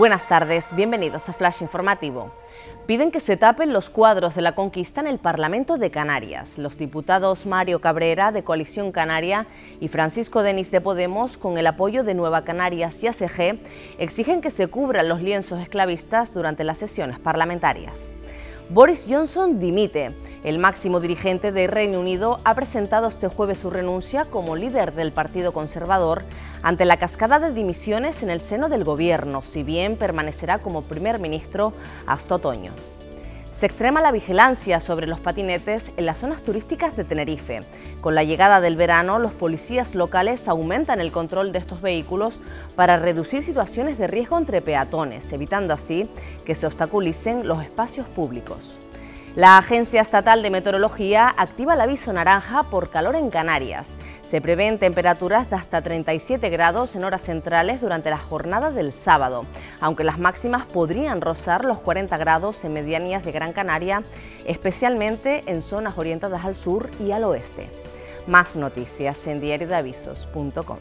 Buenas tardes, bienvenidos a Flash Informativo. Piden que se tapen los cuadros de la conquista en el Parlamento de Canarias. Los diputados Mario Cabrera, de Coalición Canaria, y Francisco Denis, de Podemos, con el apoyo de Nueva Canarias y ACG, exigen que se cubran los lienzos esclavistas durante las sesiones parlamentarias. Boris Johnson dimite. El máximo dirigente de Reino Unido ha presentado este jueves su renuncia como líder del Partido Conservador ante la cascada de dimisiones en el seno del gobierno, si bien permanecerá como primer ministro hasta otoño. Se extrema la vigilancia sobre los patinetes en las zonas turísticas de Tenerife. Con la llegada del verano, los policías locales aumentan el control de estos vehículos para reducir situaciones de riesgo entre peatones, evitando así que se obstaculicen los espacios públicos. La Agencia Estatal de Meteorología activa el aviso naranja por calor en Canarias. Se prevén temperaturas de hasta 37 grados en horas centrales durante la jornada del sábado, aunque las máximas podrían rozar los 40 grados en medianías de Gran Canaria, especialmente en zonas orientadas al sur y al oeste. Más noticias en diariodeavisos.com.